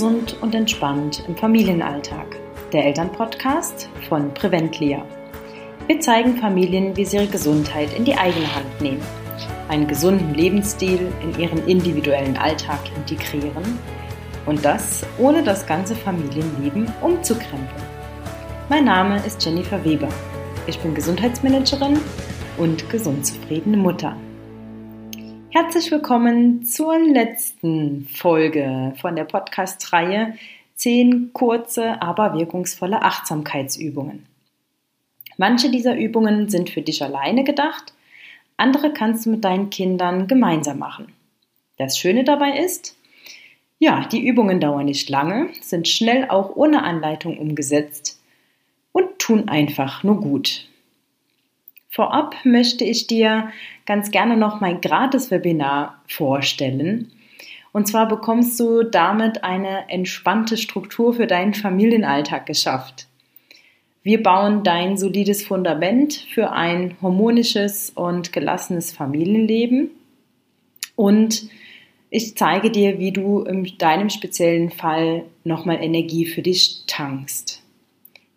Gesund und entspannt im Familienalltag. Der Elternpodcast von Preventlia. Wir zeigen Familien, wie sie ihre Gesundheit in die eigene Hand nehmen, einen gesunden Lebensstil in ihren individuellen Alltag integrieren und das ohne das ganze Familienleben umzukrempeln. Mein Name ist Jennifer Weber. Ich bin Gesundheitsmanagerin und gesund zufriedene Mutter. Herzlich willkommen zur letzten Folge von der Podcast-Reihe 10 kurze, aber wirkungsvolle Achtsamkeitsübungen. Manche dieser Übungen sind für dich alleine gedacht, andere kannst du mit deinen Kindern gemeinsam machen. Das Schöne dabei ist, ja, die Übungen dauern nicht lange, sind schnell auch ohne Anleitung umgesetzt und tun einfach nur gut. Vorab möchte ich dir ganz gerne noch mein Gratis-Webinar vorstellen. Und zwar bekommst du damit eine entspannte Struktur für deinen Familienalltag geschafft. Wir bauen dein solides Fundament für ein harmonisches und gelassenes Familienleben und ich zeige dir, wie du in deinem speziellen Fall nochmal Energie für dich tankst.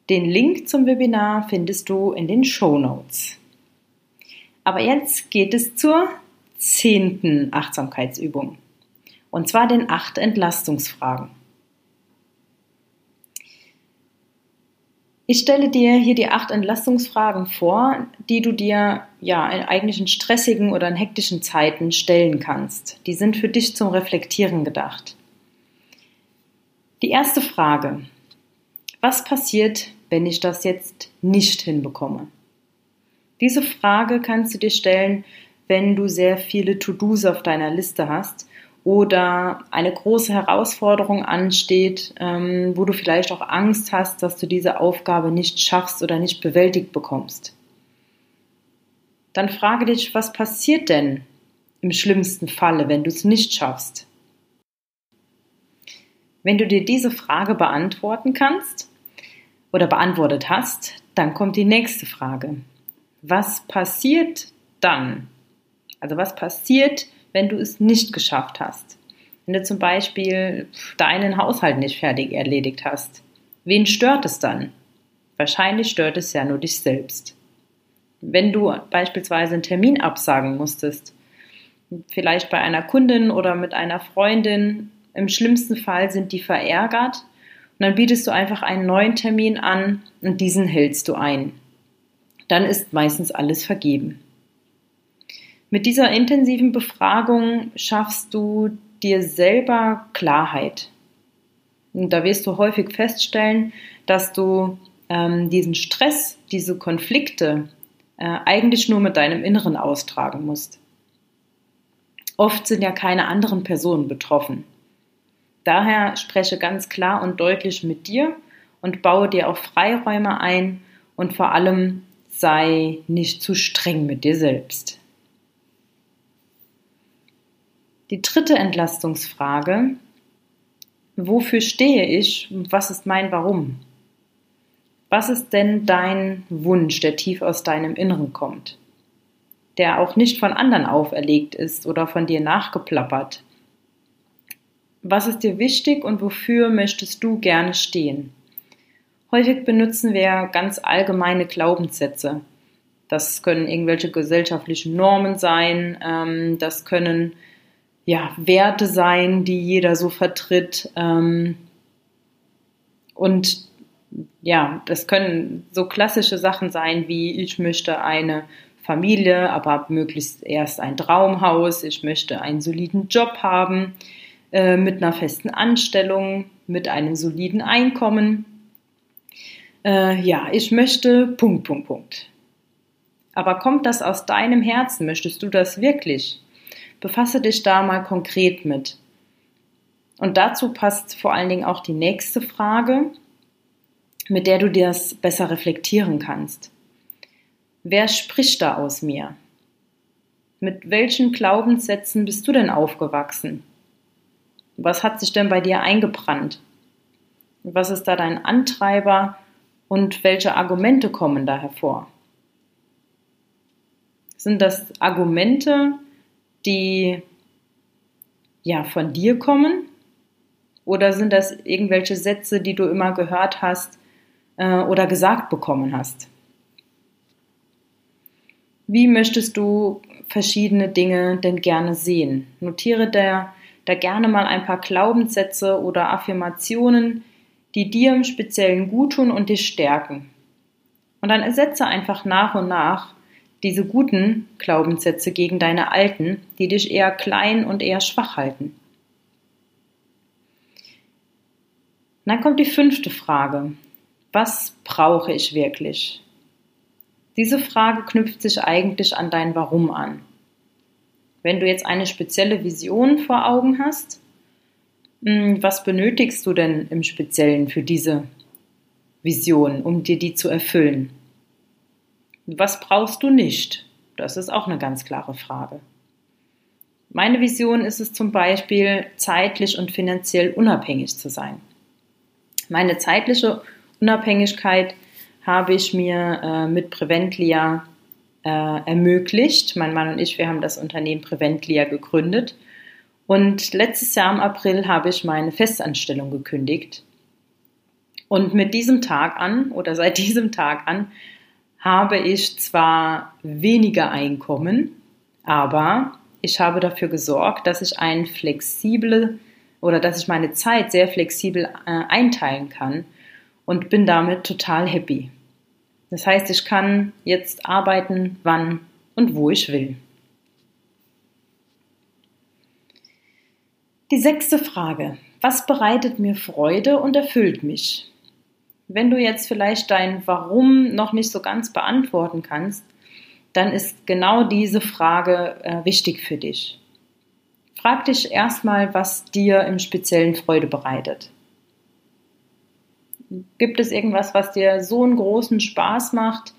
Den Link zum Webinar findest du in den Show Notes. Aber jetzt geht es zur zehnten Achtsamkeitsübung. Und zwar den acht Entlastungsfragen. Ich stelle dir hier die acht Entlastungsfragen vor, die du dir ja in eigentlichen stressigen oder in hektischen Zeiten stellen kannst. Die sind für dich zum Reflektieren gedacht. Die erste Frage. Was passiert, wenn ich das jetzt nicht hinbekomme? Diese Frage kannst du dir stellen, wenn du sehr viele To-Dos auf deiner Liste hast oder eine große Herausforderung ansteht, ähm, wo du vielleicht auch Angst hast, dass du diese Aufgabe nicht schaffst oder nicht bewältigt bekommst. Dann frage dich, was passiert denn im schlimmsten Falle, wenn du es nicht schaffst? Wenn du dir diese Frage beantworten kannst oder beantwortet hast, dann kommt die nächste Frage was passiert dann? Also was passiert, wenn du es nicht geschafft hast? Wenn du zum Beispiel deinen Haushalt nicht fertig erledigt hast, wen stört es dann? Wahrscheinlich stört es ja nur dich selbst. Wenn du beispielsweise einen Termin absagen musstest, vielleicht bei einer Kundin oder mit einer Freundin, im schlimmsten Fall sind die verärgert und dann bietest du einfach einen neuen Termin an und diesen hältst du ein dann ist meistens alles vergeben. Mit dieser intensiven Befragung schaffst du dir selber Klarheit. Und da wirst du häufig feststellen, dass du ähm, diesen Stress, diese Konflikte äh, eigentlich nur mit deinem Inneren austragen musst. Oft sind ja keine anderen Personen betroffen. Daher spreche ganz klar und deutlich mit dir und baue dir auch Freiräume ein und vor allem sei nicht zu streng mit dir selbst. Die dritte Entlastungsfrage, wofür stehe ich und was ist mein Warum? Was ist denn dein Wunsch, der tief aus deinem Inneren kommt, der auch nicht von anderen auferlegt ist oder von dir nachgeplappert? Was ist dir wichtig und wofür möchtest du gerne stehen? Häufig benutzen wir ganz allgemeine Glaubenssätze. Das können irgendwelche gesellschaftlichen Normen sein, ähm, das können ja, Werte sein, die jeder so vertritt. Ähm, und ja, das können so klassische Sachen sein wie ich möchte eine Familie, aber möglichst erst ein Traumhaus, ich möchte einen soliden Job haben, äh, mit einer festen Anstellung, mit einem soliden Einkommen äh, ja, ich möchte Punkt, Punkt, Punkt. Aber kommt das aus deinem Herzen? Möchtest du das wirklich? Befasse dich da mal konkret mit. Und dazu passt vor allen Dingen auch die nächste Frage, mit der du dir das besser reflektieren kannst. Wer spricht da aus mir? Mit welchen Glaubenssätzen bist du denn aufgewachsen? Was hat sich denn bei dir eingebrannt? Was ist da dein Antreiber, und welche Argumente kommen da hervor? Sind das Argumente, die ja von dir kommen Oder sind das irgendwelche Sätze, die du immer gehört hast äh, oder gesagt bekommen hast? Wie möchtest du verschiedene Dinge denn gerne sehen? Notiere da, da gerne mal ein paar Glaubenssätze oder Affirmationen, die dir im Speziellen gut tun und dich stärken. Und dann ersetze einfach nach und nach diese guten Glaubenssätze gegen deine alten, die dich eher klein und eher schwach halten. Und dann kommt die fünfte Frage. Was brauche ich wirklich? Diese Frage knüpft sich eigentlich an dein Warum an. Wenn du jetzt eine spezielle Vision vor Augen hast, was benötigst du denn im Speziellen für diese Vision, um dir die zu erfüllen? Was brauchst du nicht? Das ist auch eine ganz klare Frage. Meine Vision ist es zum Beispiel, zeitlich und finanziell unabhängig zu sein. Meine zeitliche Unabhängigkeit habe ich mir äh, mit Preventlia äh, ermöglicht. Mein Mann und ich, wir haben das Unternehmen Preventlia gegründet. Und letztes Jahr im April habe ich meine Festanstellung gekündigt. Und mit diesem Tag an oder seit diesem Tag an habe ich zwar weniger Einkommen, aber ich habe dafür gesorgt, dass ich ein flexible oder dass ich meine Zeit sehr flexibel äh, einteilen kann und bin damit total happy. Das heißt, ich kann jetzt arbeiten, wann und wo ich will. Die sechste Frage. Was bereitet mir Freude und erfüllt mich? Wenn du jetzt vielleicht dein Warum noch nicht so ganz beantworten kannst, dann ist genau diese Frage äh, wichtig für dich. Frag dich erstmal, was dir im Speziellen Freude bereitet. Gibt es irgendwas, was dir so einen großen Spaß macht,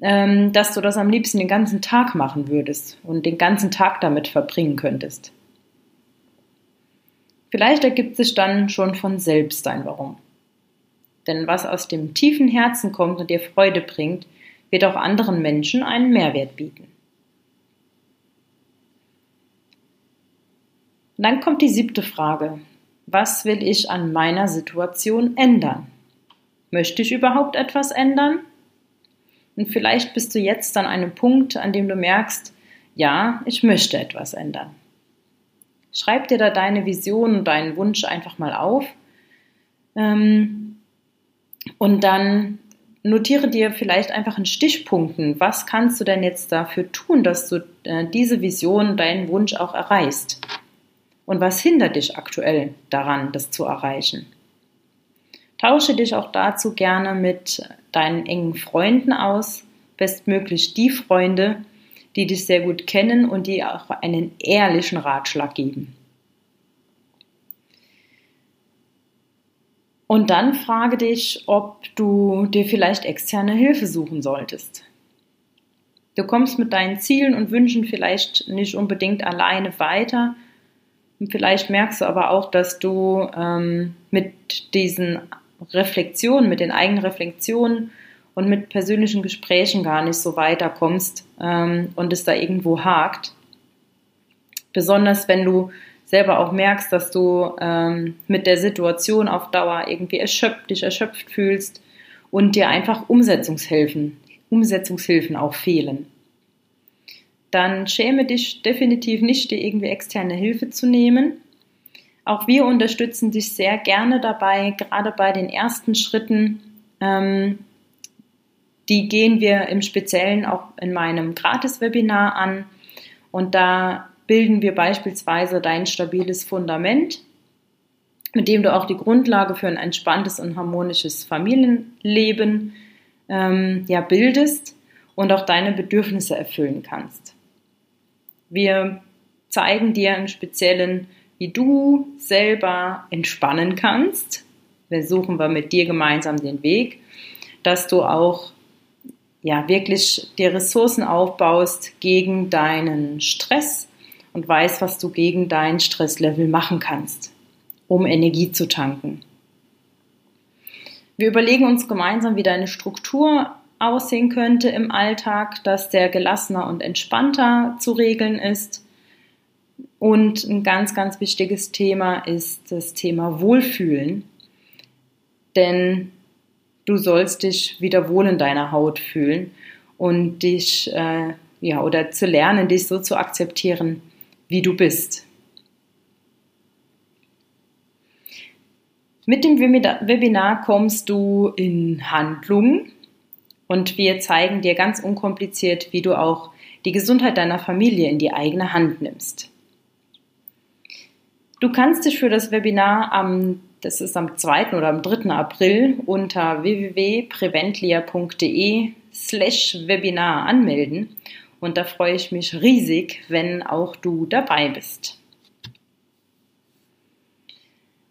ähm, dass du das am liebsten den ganzen Tag machen würdest und den ganzen Tag damit verbringen könntest? Vielleicht ergibt sich dann schon von selbst dein Warum. Denn was aus dem tiefen Herzen kommt und dir Freude bringt, wird auch anderen Menschen einen Mehrwert bieten. Und dann kommt die siebte Frage. Was will ich an meiner Situation ändern? Möchte ich überhaupt etwas ändern? Und vielleicht bist du jetzt an einem Punkt, an dem du merkst, ja, ich möchte etwas ändern. Schreib dir da deine Vision und deinen Wunsch einfach mal auf. Ähm, und dann notiere dir vielleicht einfach in Stichpunkten, was kannst du denn jetzt dafür tun, dass du äh, diese Vision, deinen Wunsch auch erreichst? Und was hindert dich aktuell daran, das zu erreichen? Tausche dich auch dazu gerne mit deinen engen Freunden aus, bestmöglich die Freunde, die dich sehr gut kennen und die auch einen ehrlichen Ratschlag geben. Und dann frage dich, ob du dir vielleicht externe Hilfe suchen solltest. Du kommst mit deinen Zielen und Wünschen vielleicht nicht unbedingt alleine weiter. Vielleicht merkst du aber auch, dass du ähm, mit diesen Reflexion, mit den eigenen Reflexionen und mit persönlichen Gesprächen gar nicht so weiterkommst ähm, und es da irgendwo hakt. Besonders wenn du selber auch merkst, dass du ähm, mit der Situation auf Dauer irgendwie erschöpft, dich erschöpft fühlst und dir einfach Umsetzungshilfen, Umsetzungshilfen auch fehlen. Dann schäme dich definitiv nicht, dir irgendwie externe Hilfe zu nehmen, auch wir unterstützen dich sehr gerne dabei, gerade bei den ersten Schritten. Ähm, die gehen wir im Speziellen auch in meinem Gratis-Webinar an. Und da bilden wir beispielsweise dein stabiles Fundament, mit dem du auch die Grundlage für ein entspanntes und harmonisches Familienleben ähm, ja, bildest und auch deine Bedürfnisse erfüllen kannst. Wir zeigen dir im Speziellen wie du selber entspannen kannst. Wir suchen wir mit dir gemeinsam den Weg, dass du auch ja wirklich dir Ressourcen aufbaust gegen deinen Stress und weißt, was du gegen dein Stresslevel machen kannst, um Energie zu tanken. Wir überlegen uns gemeinsam, wie deine Struktur aussehen könnte im Alltag, dass der gelassener und entspannter zu regeln ist Und ein ganz, ganz wichtiges Thema ist das Thema Wohlfühlen. Denn du sollst dich wieder wohl in deiner Haut fühlen und dich, äh, ja, oder zu lernen, dich so zu akzeptieren, wie du bist. Mit dem Webinar kommst du in Handlungen und wir zeigen dir ganz unkompliziert, wie du auch die Gesundheit deiner Familie in die eigene Hand nimmst. Du kannst dich für das Webinar am, das ist am 2. oder am 3. April unter www.preventlia.de slash Webinar anmelden und da freue ich mich riesig, wenn auch du dabei bist.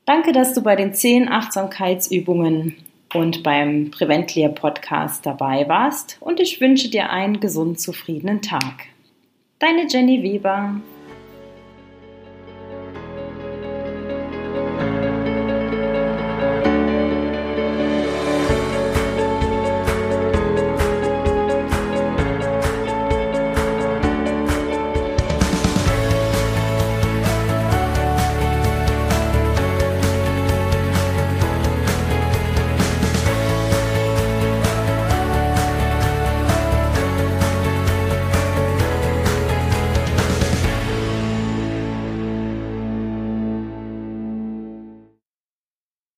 Danke, dass du bei den 10 Achtsamkeitsübungen und beim Preventlear Podcast dabei warst und ich wünsche dir einen gesund zufriedenen Tag. Deine Jenny Weber.